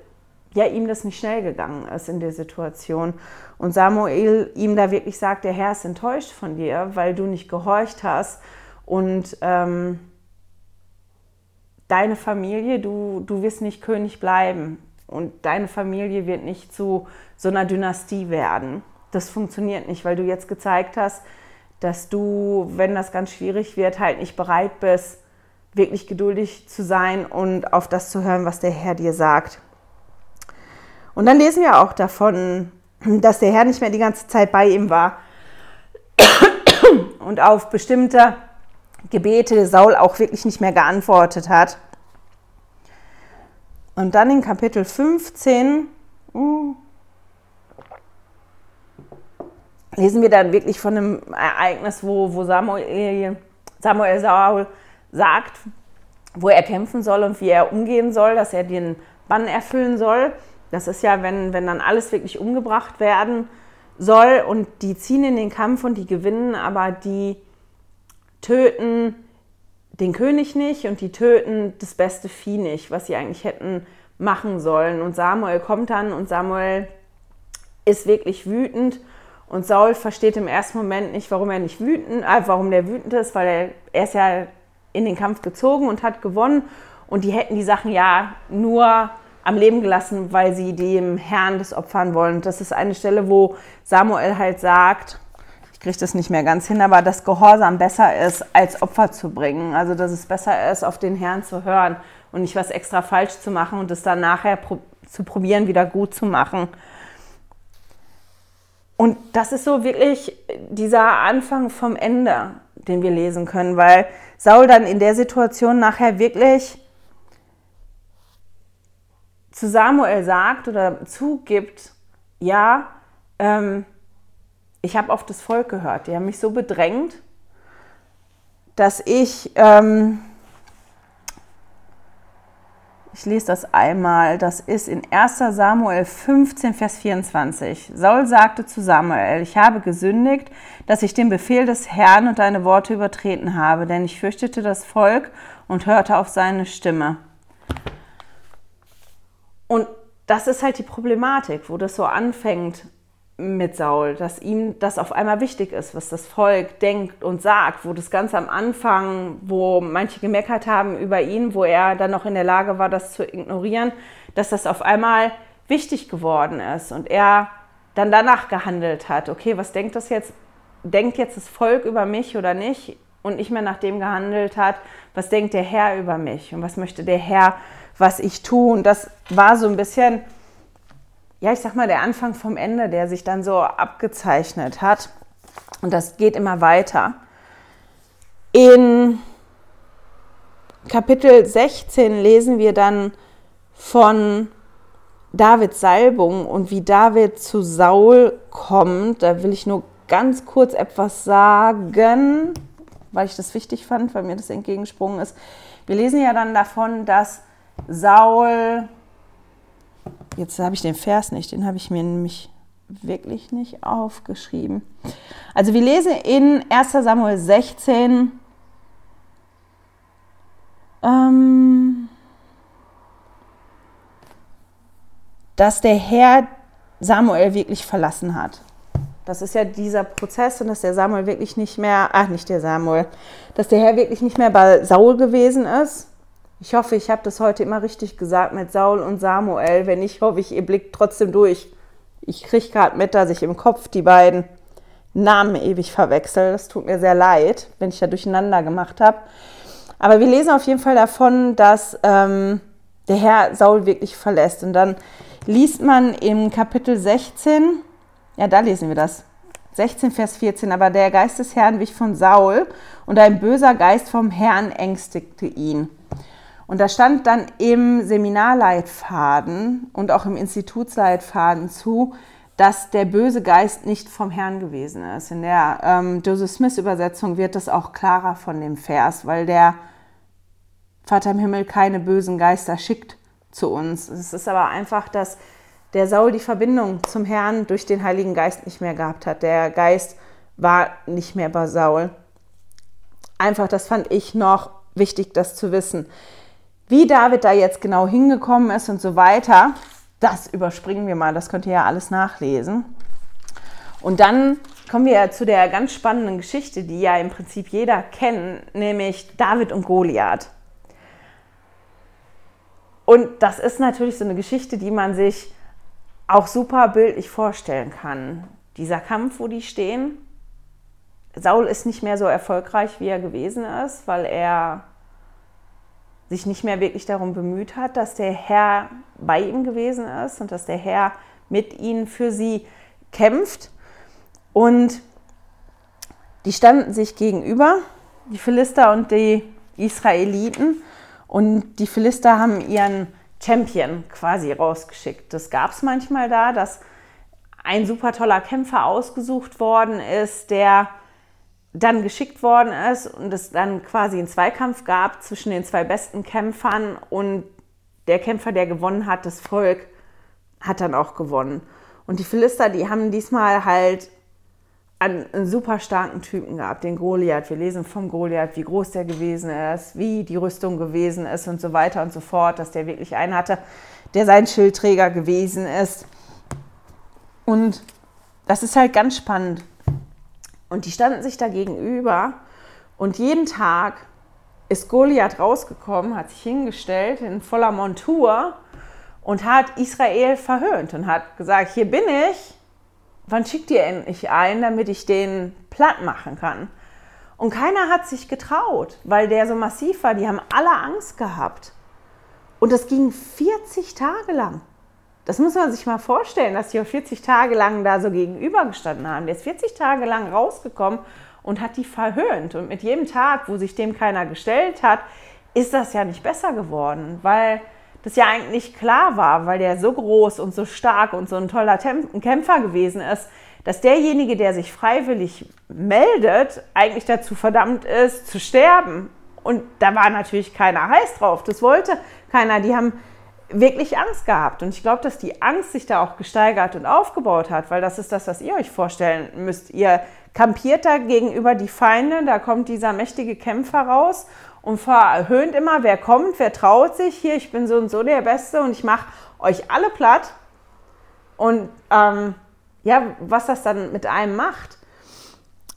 ja ihm das nicht schnell gegangen ist in der Situation. Und Samuel ihm da wirklich sagt, der Herr ist enttäuscht von dir, weil du nicht gehorcht hast und ähm, deine Familie, du, du wirst nicht König bleiben und deine Familie wird nicht zu so einer Dynastie werden. Das funktioniert nicht, weil du jetzt gezeigt hast, dass du, wenn das ganz schwierig wird, halt nicht bereit bist, wirklich geduldig zu sein und auf das zu hören, was der Herr dir sagt. Und dann lesen wir auch davon, dass der Herr nicht mehr die ganze Zeit bei ihm war und auf bestimmte Gebete Saul auch wirklich nicht mehr geantwortet hat. Und dann in Kapitel 15 lesen wir dann wirklich von einem Ereignis, wo, wo Samuel, Samuel Saul sagt, wo er kämpfen soll und wie er umgehen soll, dass er den Bann erfüllen soll. Das ist ja, wenn, wenn dann alles wirklich umgebracht werden soll und die ziehen in den Kampf und die gewinnen, aber die töten den König nicht und die töten das beste Vieh nicht, was sie eigentlich hätten machen sollen. Und Samuel kommt dann und Samuel ist wirklich wütend und Saul versteht im ersten Moment nicht, warum er nicht wütend, äh, warum der wütend ist, weil er, er ist ja in den Kampf gezogen und hat gewonnen und die hätten die Sachen ja nur am Leben gelassen, weil sie dem Herrn das opfern wollen. Das ist eine Stelle, wo Samuel halt sagt, ich kriege das nicht mehr ganz hin, aber dass Gehorsam besser ist, als Opfer zu bringen. Also dass es besser ist, auf den Herrn zu hören und nicht was extra falsch zu machen und es dann nachher pro zu probieren, wieder gut zu machen. Und das ist so wirklich dieser Anfang vom Ende, den wir lesen können, weil Saul dann in der Situation nachher wirklich zu Samuel sagt oder zugibt, ja, ähm, ich habe auf das Volk gehört, die haben mich so bedrängt, dass ich, ähm, ich lese das einmal, das ist in 1 Samuel 15, Vers 24. Saul sagte zu Samuel, ich habe gesündigt, dass ich den Befehl des Herrn und deine Worte übertreten habe, denn ich fürchtete das Volk und hörte auf seine Stimme. Und das ist halt die Problematik, wo das so anfängt mit Saul, dass ihm das auf einmal wichtig ist, was das Volk denkt und sagt, wo das ganz am Anfang, wo manche gemeckert haben über ihn, wo er dann noch in der Lage war, das zu ignorieren, dass das auf einmal wichtig geworden ist und er dann danach gehandelt hat. Okay, was denkt das jetzt? Denkt jetzt das Volk über mich oder nicht? Und nicht mehr nach dem gehandelt hat, was denkt der Herr über mich und was möchte der Herr was ich tue. Und das war so ein bisschen, ja, ich sag mal, der Anfang vom Ende, der sich dann so abgezeichnet hat. Und das geht immer weiter. In Kapitel 16 lesen wir dann von Davids Salbung und wie David zu Saul kommt. Da will ich nur ganz kurz etwas sagen, weil ich das wichtig fand, weil mir das entgegensprungen ist. Wir lesen ja dann davon, dass Saul, jetzt habe ich den Vers nicht, den habe ich mir nämlich wirklich nicht aufgeschrieben. Also wir lesen in 1 Samuel 16, ähm, dass der Herr Samuel wirklich verlassen hat. Das ist ja dieser Prozess und dass der Samuel wirklich nicht mehr, ach nicht der Samuel, dass der Herr wirklich nicht mehr bei Saul gewesen ist ich hoffe, ich habe das heute immer richtig gesagt mit Saul und Samuel. Wenn nicht, hoffe ich, ihr blickt trotzdem durch. Ich kriege gerade mit, dass ich im Kopf die beiden Namen ewig verwechsel. Das tut mir sehr leid, wenn ich da durcheinander gemacht habe. Aber wir lesen auf jeden Fall davon, dass ähm, der Herr Saul wirklich verlässt. Und dann liest man im Kapitel 16, ja, da lesen wir das. 16, Vers 14, aber der Geist des Herrn wich von Saul und ein böser Geist vom Herrn ängstigte ihn. Und da stand dann im Seminarleitfaden und auch im Institutsleitfaden zu, dass der böse Geist nicht vom Herrn gewesen ist. In der ähm, Joseph Smith Übersetzung wird das auch klarer von dem Vers, weil der Vater im Himmel keine bösen Geister schickt zu uns. Es ist aber einfach, dass der Saul die Verbindung zum Herrn durch den Heiligen Geist nicht mehr gehabt hat. Der Geist war nicht mehr bei Saul. Einfach, das fand ich noch wichtig, das zu wissen. Wie David da jetzt genau hingekommen ist und so weiter, das überspringen wir mal, das könnt ihr ja alles nachlesen. Und dann kommen wir zu der ganz spannenden Geschichte, die ja im Prinzip jeder kennt, nämlich David und Goliath. Und das ist natürlich so eine Geschichte, die man sich auch super bildlich vorstellen kann. Dieser Kampf, wo die stehen. Saul ist nicht mehr so erfolgreich, wie er gewesen ist, weil er sich nicht mehr wirklich darum bemüht hat, dass der Herr bei ihm gewesen ist und dass der Herr mit ihnen für sie kämpft. Und die standen sich gegenüber, die Philister und die Israeliten. Und die Philister haben ihren Champion quasi rausgeschickt. Das gab es manchmal da, dass ein super toller Kämpfer ausgesucht worden ist, der dann geschickt worden ist und es dann quasi einen Zweikampf gab zwischen den zwei besten Kämpfern und der Kämpfer, der gewonnen hat, das Volk, hat dann auch gewonnen. Und die Philister, die haben diesmal halt einen, einen super starken Typen gehabt, den Goliath. Wir lesen vom Goliath, wie groß der gewesen ist, wie die Rüstung gewesen ist und so weiter und so fort, dass der wirklich einen hatte, der sein Schildträger gewesen ist. Und das ist halt ganz spannend. Und die standen sich da gegenüber und jeden Tag ist Goliath rausgekommen, hat sich hingestellt in voller Montur und hat Israel verhöhnt und hat gesagt, hier bin ich, wann schickt ihr endlich ein, damit ich den platt machen kann? Und keiner hat sich getraut, weil der so massiv war, die haben alle Angst gehabt. Und das ging 40 Tage lang. Das muss man sich mal vorstellen, dass die auch 40 Tage lang da so gegenübergestanden haben. Der ist 40 Tage lang rausgekommen und hat die verhöhnt. Und mit jedem Tag, wo sich dem keiner gestellt hat, ist das ja nicht besser geworden, weil das ja eigentlich klar war, weil der so groß und so stark und so ein toller Kämpfer gewesen ist, dass derjenige, der sich freiwillig meldet, eigentlich dazu verdammt ist, zu sterben. Und da war natürlich keiner heiß drauf. Das wollte keiner. Die haben wirklich Angst gehabt. Und ich glaube, dass die Angst sich da auch gesteigert und aufgebaut hat, weil das ist das, was ihr euch vorstellen müsst. Ihr kampiert da gegenüber die Feinde, da kommt dieser mächtige Kämpfer raus und verhöhnt immer, wer kommt, wer traut sich. Hier, ich bin so und so der Beste und ich mache euch alle platt. Und ähm, ja, was das dann mit einem macht.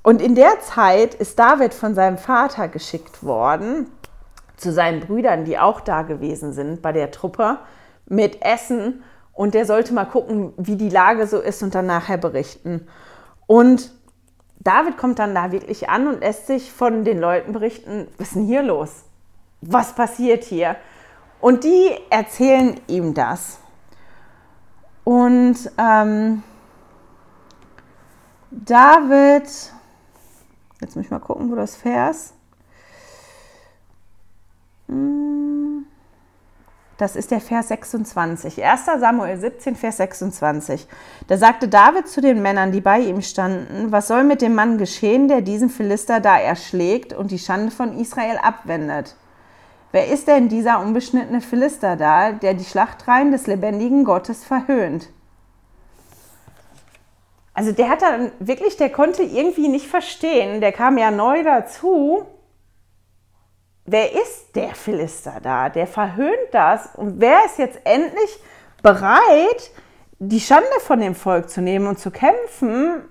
Und in der Zeit ist David von seinem Vater geschickt worden, zu seinen Brüdern, die auch da gewesen sind bei der Truppe, mit Essen. Und der sollte mal gucken, wie die Lage so ist und dann nachher berichten. Und David kommt dann da wirklich an und lässt sich von den Leuten berichten, was ist denn hier los? Was passiert hier? Und die erzählen ihm das. Und ähm, David, jetzt muss ich mal gucken, wo das Vers. Hm. Das ist der Vers 26. 1. Samuel 17, Vers 26. Da sagte David zu den Männern, die bei ihm standen, was soll mit dem Mann geschehen, der diesen Philister da erschlägt und die Schande von Israel abwendet? Wer ist denn dieser unbeschnittene Philister da, der die Schlachtreihen des lebendigen Gottes verhöhnt? Also der hat dann wirklich, der konnte irgendwie nicht verstehen, der kam ja neu dazu wer ist der Philister da? Der verhöhnt das. Und wer ist jetzt endlich bereit, die Schande von dem Volk zu nehmen und zu kämpfen?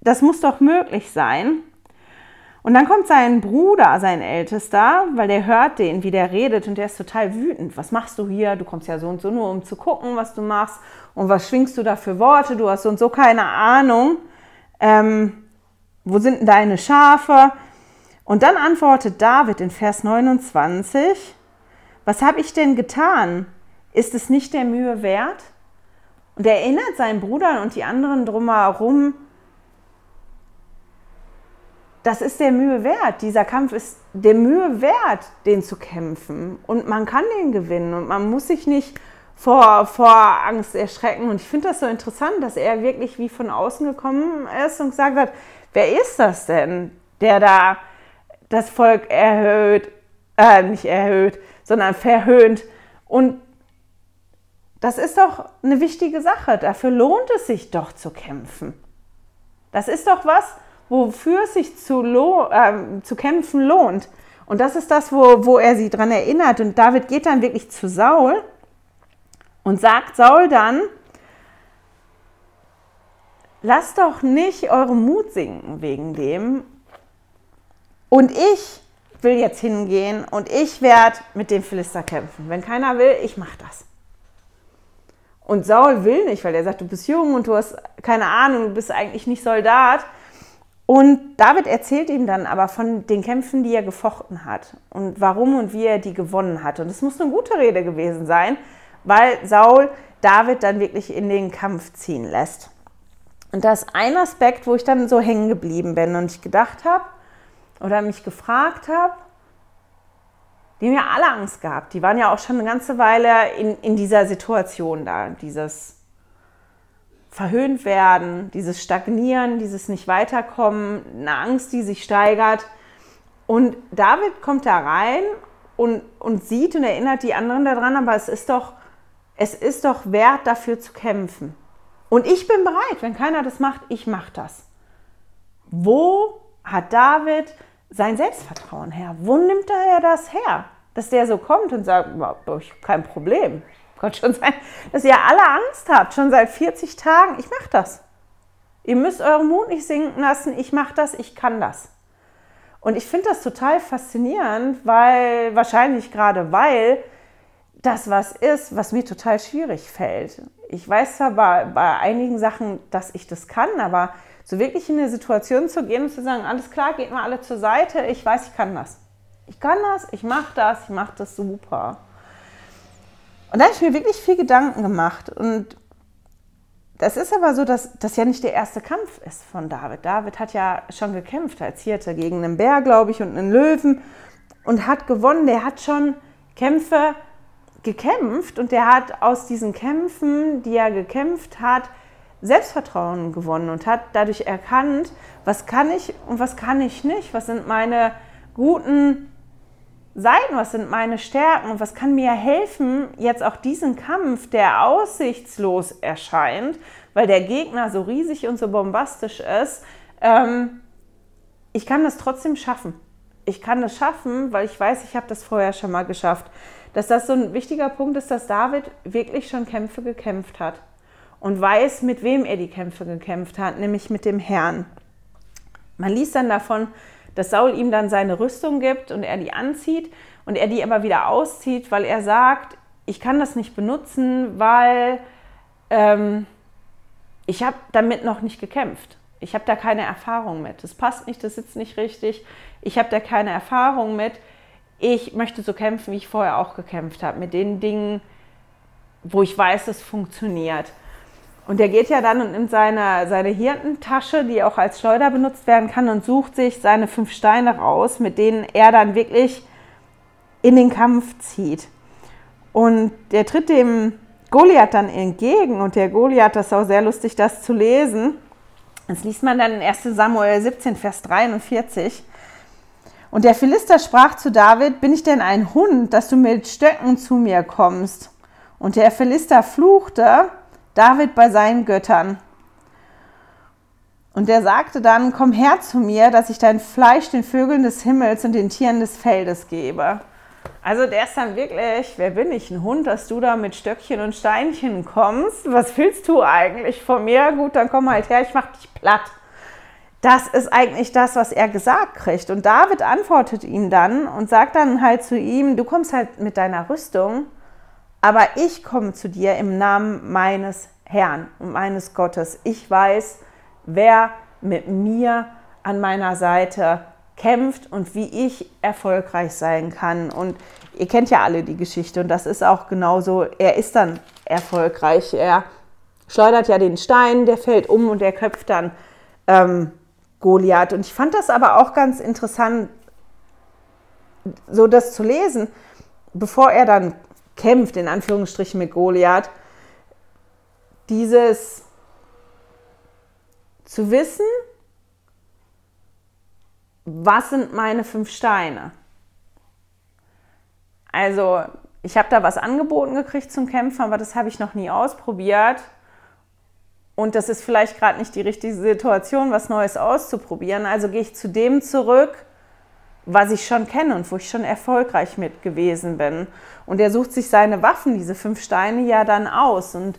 Das muss doch möglich sein. Und dann kommt sein Bruder, sein Ältester, weil der hört den, wie der redet und der ist total wütend. Was machst du hier? Du kommst ja so und so nur, um zu gucken, was du machst. Und was schwingst du da für Worte? Du hast so und so keine Ahnung. Ähm, wo sind denn deine Schafe? Und dann antwortet David in Vers 29, was habe ich denn getan? Ist es nicht der Mühe wert? Und er erinnert seinen Bruder und die anderen drumherum, das ist der Mühe wert. Dieser Kampf ist der Mühe wert, den zu kämpfen. Und man kann den gewinnen und man muss sich nicht vor, vor Angst erschrecken. Und ich finde das so interessant, dass er wirklich wie von außen gekommen ist und gesagt hat, wer ist das denn, der da das Volk erhöht, äh, nicht erhöht, sondern verhöhnt. Und das ist doch eine wichtige Sache. Dafür lohnt es sich doch zu kämpfen. Das ist doch was, wofür es sich zu, äh, zu kämpfen lohnt. Und das ist das, wo, wo er sie daran erinnert. Und David geht dann wirklich zu Saul und sagt Saul dann, lasst doch nicht euren Mut sinken wegen dem. Und ich will jetzt hingehen und ich werde mit dem Philister kämpfen. Wenn keiner will, ich mache das. Und Saul will nicht, weil er sagt, du bist jung und du hast keine Ahnung, du bist eigentlich nicht Soldat. Und David erzählt ihm dann aber von den Kämpfen, die er gefochten hat und warum und wie er die gewonnen hat. Und es muss eine gute Rede gewesen sein, weil Saul David dann wirklich in den Kampf ziehen lässt. Und das ist ein Aspekt, wo ich dann so hängen geblieben bin und ich gedacht habe oder mich gefragt habe, die haben ja alle Angst gehabt. Die waren ja auch schon eine ganze Weile in, in dieser Situation da, dieses verhöhnt werden, dieses Stagnieren, dieses nicht weiterkommen, eine Angst, die sich steigert. Und David kommt da rein und, und sieht und erinnert die anderen daran, aber es ist doch, es ist doch wert, dafür zu kämpfen. Und ich bin bereit, wenn keiner das macht, ich mache das. Wo hat David sein Selbstvertrauen her? Wo nimmt er das her? Dass der so kommt und sagt, kein Problem, kann schon sein, dass ihr alle Angst habt, schon seit 40 Tagen. Ich mache das. Ihr müsst euren Mut nicht sinken lassen. Ich mache das, ich kann das. Und ich finde das total faszinierend, weil wahrscheinlich gerade weil das was ist, was mir total schwierig fällt. Ich weiß zwar bei, bei einigen Sachen, dass ich das kann, aber so wirklich in eine Situation zu gehen und zu sagen, alles klar, geht mal alle zur Seite, ich weiß, ich kann das. Ich kann das, ich mache das, ich mache das super. Und da habe ich mir wirklich viel Gedanken gemacht. Und das ist aber so, dass das ja nicht der erste Kampf ist von David. David hat ja schon gekämpft als Hirte gegen einen Bär, glaube ich, und einen Löwen und hat gewonnen. Der hat schon Kämpfe gekämpft und der hat aus diesen Kämpfen, die er gekämpft hat, Selbstvertrauen gewonnen und hat dadurch erkannt, was kann ich und was kann ich nicht, was sind meine guten Seiten, was sind meine Stärken und was kann mir helfen, jetzt auch diesen Kampf, der aussichtslos erscheint, weil der Gegner so riesig und so bombastisch ist, ähm, ich kann das trotzdem schaffen. Ich kann das schaffen, weil ich weiß, ich habe das vorher schon mal geschafft. Dass das so ein wichtiger Punkt ist, dass David wirklich schon Kämpfe gekämpft hat und weiß, mit wem er die Kämpfe gekämpft hat, nämlich mit dem Herrn. Man liest dann davon, dass Saul ihm dann seine Rüstung gibt und er die anzieht und er die aber wieder auszieht, weil er sagt, ich kann das nicht benutzen, weil ähm, ich habe damit noch nicht gekämpft. Ich habe da keine Erfahrung mit. Das passt nicht, das sitzt nicht richtig. Ich habe da keine Erfahrung mit. Ich möchte so kämpfen, wie ich vorher auch gekämpft habe, mit den Dingen, wo ich weiß, es funktioniert. Und der geht ja dann und nimmt seine, seine Hirtentasche, die auch als Schleuder benutzt werden kann, und sucht sich seine fünf Steine raus, mit denen er dann wirklich in den Kampf zieht. Und der tritt dem Goliath dann entgegen und der Goliath, das ist auch sehr lustig, das zu lesen. Das liest man dann in 1 Samuel 17, Vers 43. Und der Philister sprach zu David, bin ich denn ein Hund, dass du mit Stöcken zu mir kommst? Und der Philister fluchte David bei seinen Göttern. Und der sagte dann, komm her zu mir, dass ich dein Fleisch den Vögeln des Himmels und den Tieren des Feldes gebe. Also der ist dann wirklich, wer bin ich, ein Hund, dass du da mit Stöckchen und Steinchen kommst? Was willst du eigentlich von mir? Gut, dann komm halt her, ich mach dich platt. das ist eigentlich das, was er gesagt kriegt. Und David antwortet ihm dann und sagt dann halt zu ihm, du kommst halt mit deiner Rüstung, aber ich komme zu dir im Namen meines Herrn und meines Gottes. Ich weiß, wer mit mir an meiner Seite kämpft und wie ich erfolgreich sein kann. Und ihr kennt ja alle die Geschichte und das ist auch genauso. Er ist dann erfolgreich. Er schleudert ja den Stein, der fällt um und er köpft dann ähm, Goliath. Und ich fand das aber auch ganz interessant, so das zu lesen, bevor er dann kämpft, in Anführungsstrichen mit Goliath, dieses zu wissen, was sind meine fünf Steine? Also, ich habe da was angeboten gekriegt zum Kämpfen, aber das habe ich noch nie ausprobiert. Und das ist vielleicht gerade nicht die richtige Situation, was Neues auszuprobieren. Also gehe ich zu dem zurück, was ich schon kenne und wo ich schon erfolgreich mit gewesen bin. Und er sucht sich seine Waffen, diese fünf Steine, ja dann aus. Und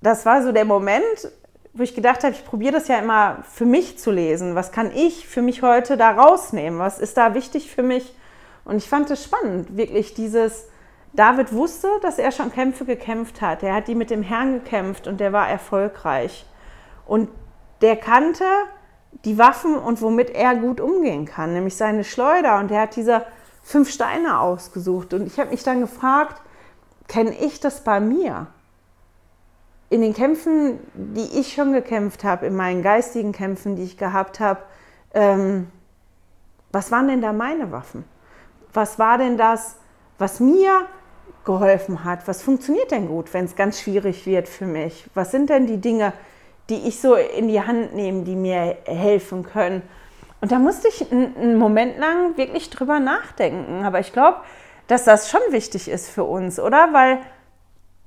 das war so der Moment, wo ich gedacht habe, ich probiere das ja immer für mich zu lesen. Was kann ich für mich heute da rausnehmen? Was ist da wichtig für mich? Und ich fand es spannend, wirklich dieses, David wusste, dass er schon Kämpfe gekämpft hat. Er hat die mit dem Herrn gekämpft und der war erfolgreich. Und der kannte die Waffen und womit er gut umgehen kann, nämlich seine Schleuder. Und er hat diese fünf Steine ausgesucht. Und ich habe mich dann gefragt, kenne ich das bei mir? In den Kämpfen, die ich schon gekämpft habe, in meinen geistigen Kämpfen, die ich gehabt habe, ähm, was waren denn da meine Waffen? Was war denn das, was mir geholfen hat. Was funktioniert denn gut, wenn es ganz schwierig wird für mich? Was sind denn die Dinge, die ich so in die Hand nehme, die mir helfen können? Und da musste ich einen Moment lang wirklich drüber nachdenken. Aber ich glaube, dass das schon wichtig ist für uns, oder? Weil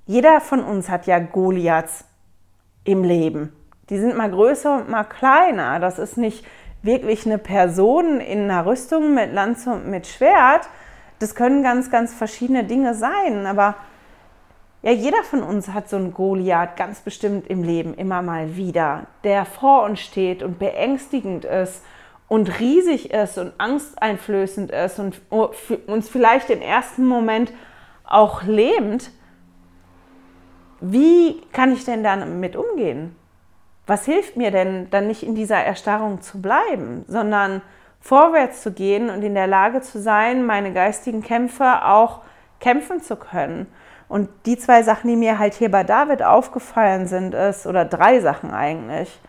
jeder von uns hat ja Goliaths im Leben. Die sind mal größer und mal kleiner. Das ist nicht wirklich eine Person in einer Rüstung mit Lanze und mit Schwert, das können ganz, ganz verschiedene Dinge sein, aber ja, jeder von uns hat so einen Goliath ganz bestimmt im Leben immer mal wieder, der vor uns steht und beängstigend ist und riesig ist und angsteinflößend ist und uns vielleicht im ersten Moment auch lähmt. Wie kann ich denn damit umgehen? Was hilft mir denn, dann nicht in dieser Erstarrung zu bleiben, sondern vorwärts zu gehen und in der Lage zu sein, meine geistigen Kämpfe auch kämpfen zu können. Und die zwei Sachen, die mir halt hier bei David aufgefallen sind, ist, oder drei Sachen eigentlich,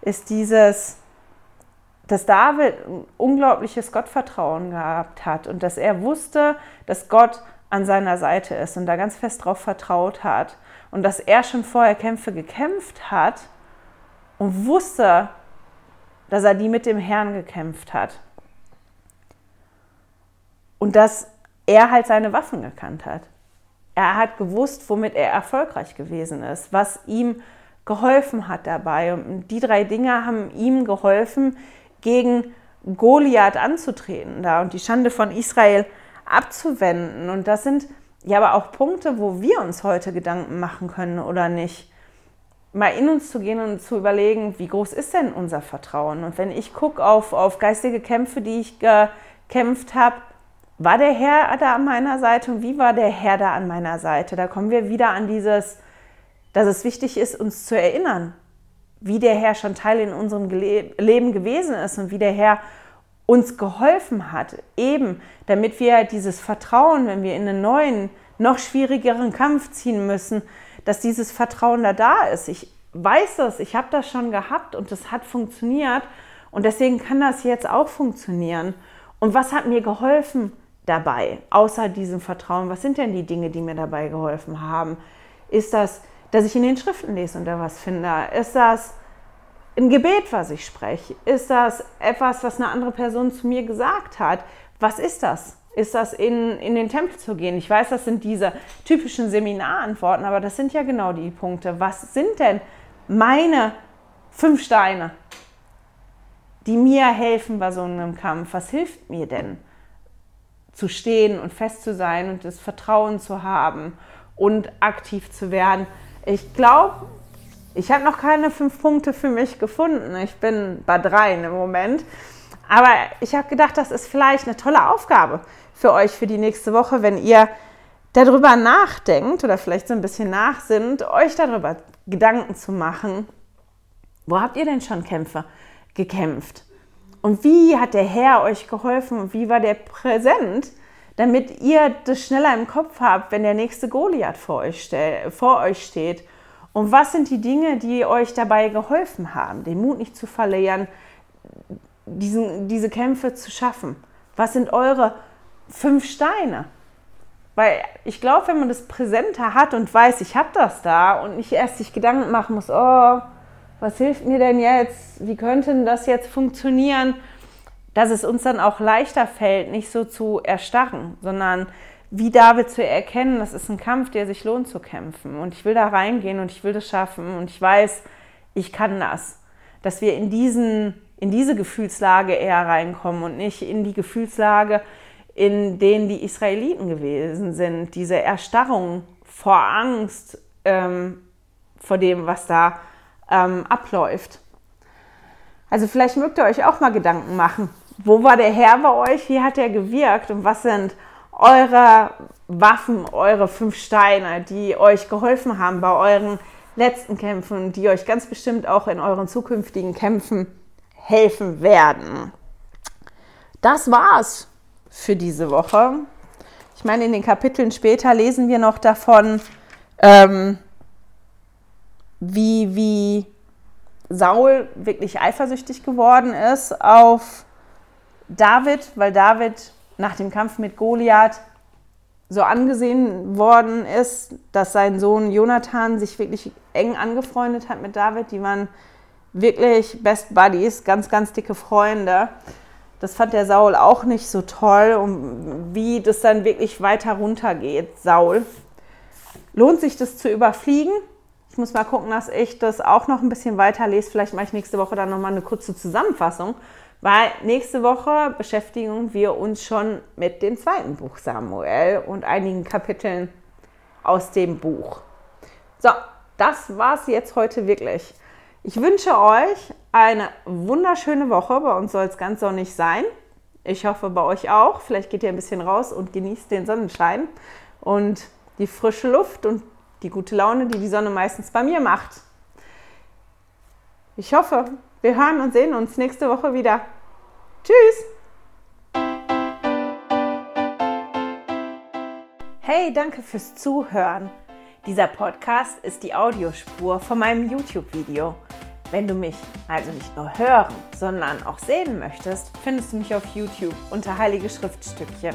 ist dieses, dass David ein unglaubliches Gottvertrauen gehabt hat und dass er wusste, dass Gott an seiner Seite ist und da ganz fest drauf vertraut hat und dass er schon vorher Kämpfe gekämpft hat und wusste, dass er die mit dem Herrn gekämpft hat. Und dass er halt seine Waffen gekannt hat. Er hat gewusst, womit er erfolgreich gewesen ist, was ihm geholfen hat dabei. Und die drei Dinge haben ihm geholfen, gegen Goliath anzutreten da und die Schande von Israel abzuwenden. Und das sind ja aber auch Punkte, wo wir uns heute Gedanken machen können oder nicht mal in uns zu gehen und zu überlegen, wie groß ist denn unser Vertrauen? Und wenn ich gucke auf, auf geistige Kämpfe, die ich gekämpft habe, war der Herr da an meiner Seite und wie war der Herr da an meiner Seite? Da kommen wir wieder an dieses, dass es wichtig ist, uns zu erinnern, wie der Herr schon Teil in unserem Leben gewesen ist und wie der Herr uns geholfen hat, eben damit wir dieses Vertrauen, wenn wir in einen neuen, noch schwierigeren Kampf ziehen müssen, dass dieses Vertrauen da da ist. Ich weiß das, ich habe das schon gehabt und das hat funktioniert und deswegen kann das jetzt auch funktionieren. Und was hat mir geholfen dabei, außer diesem Vertrauen? Was sind denn die Dinge, die mir dabei geholfen haben? Ist das, dass ich in den Schriften lese und da was finde? Ist das ein Gebet, was ich spreche? Ist das etwas, was eine andere Person zu mir gesagt hat? Was ist das? ist das in, in den Tempel zu gehen? Ich weiß, das sind diese typischen Seminarantworten, aber das sind ja genau die Punkte. Was sind denn meine fünf Steine, die mir helfen bei so einem Kampf? Was hilft mir denn? Zu stehen und fest zu sein und das Vertrauen zu haben und aktiv zu werden. Ich glaube, Ich habe noch keine fünf Punkte für mich gefunden. Ich bin bei drei im Moment. Aber ich habe gedacht, das ist vielleicht eine tolle Aufgabe für euch für die nächste Woche, wenn ihr darüber nachdenkt oder vielleicht so ein bisschen nachsinnt, euch darüber Gedanken zu machen, wo habt ihr denn schon Kämpfe gekämpft? Und wie hat der Herr euch geholfen und wie war der präsent, damit ihr das schneller im Kopf habt, wenn der nächste Goliath vor euch, vor euch steht? Und was sind die Dinge, die euch dabei geholfen haben, den Mut nicht zu verlieren, diesen, diese Kämpfe zu schaffen? Was sind eure fünf Steine? Weil ich glaube, wenn man das präsenter hat und weiß, ich habe das da und nicht erst sich Gedanken machen muss, oh, was hilft mir denn jetzt? Wie könnte das jetzt funktionieren? Dass es uns dann auch leichter fällt, nicht so zu erstarren, sondern wie David zu erkennen, das ist ein Kampf, der sich lohnt zu kämpfen. Und ich will da reingehen und ich will das schaffen und ich weiß, ich kann das. Dass wir in, diesen, in diese Gefühlslage eher reinkommen und nicht in die Gefühlslage, in denen die Israeliten gewesen sind. Diese Erstarrung vor Angst ähm, vor dem, was da ähm, abläuft. Also vielleicht mögt ihr euch auch mal Gedanken machen. Wo war der Herr bei euch? Wie hat er gewirkt? Und was sind eure Waffen, eure fünf Steine, die euch geholfen haben bei euren letzten Kämpfen, die euch ganz bestimmt auch in euren zukünftigen Kämpfen helfen werden? Das war's für diese Woche. Ich meine, in den Kapiteln später lesen wir noch davon, ähm, wie, wie Saul wirklich eifersüchtig geworden ist auf David, weil David nach dem Kampf mit Goliath so angesehen worden ist, dass sein Sohn Jonathan sich wirklich eng angefreundet hat mit David. Die waren wirklich Best Buddies, ganz, ganz dicke Freunde. Das fand der Saul auch nicht so toll und wie das dann wirklich weiter runtergeht, Saul. Lohnt sich das zu überfliegen? Ich muss mal gucken, dass ich das auch noch ein bisschen weiter lese. Vielleicht mache ich nächste Woche dann nochmal eine kurze Zusammenfassung, weil nächste Woche beschäftigen wir uns schon mit dem zweiten Buch Samuel und einigen Kapiteln aus dem Buch. So, das war es jetzt heute wirklich. Ich wünsche euch eine wunderschöne Woche. Bei uns soll es ganz sonnig sein. Ich hoffe bei euch auch. Vielleicht geht ihr ein bisschen raus und genießt den Sonnenschein und die frische Luft und die gute Laune, die die Sonne meistens bei mir macht. Ich hoffe, wir hören und sehen uns nächste Woche wieder. Tschüss! Hey, danke fürs Zuhören. Dieser Podcast ist die Audiospur von meinem YouTube-Video. Wenn du mich also nicht nur hören, sondern auch sehen möchtest, findest du mich auf YouTube unter Heilige Schriftstückchen.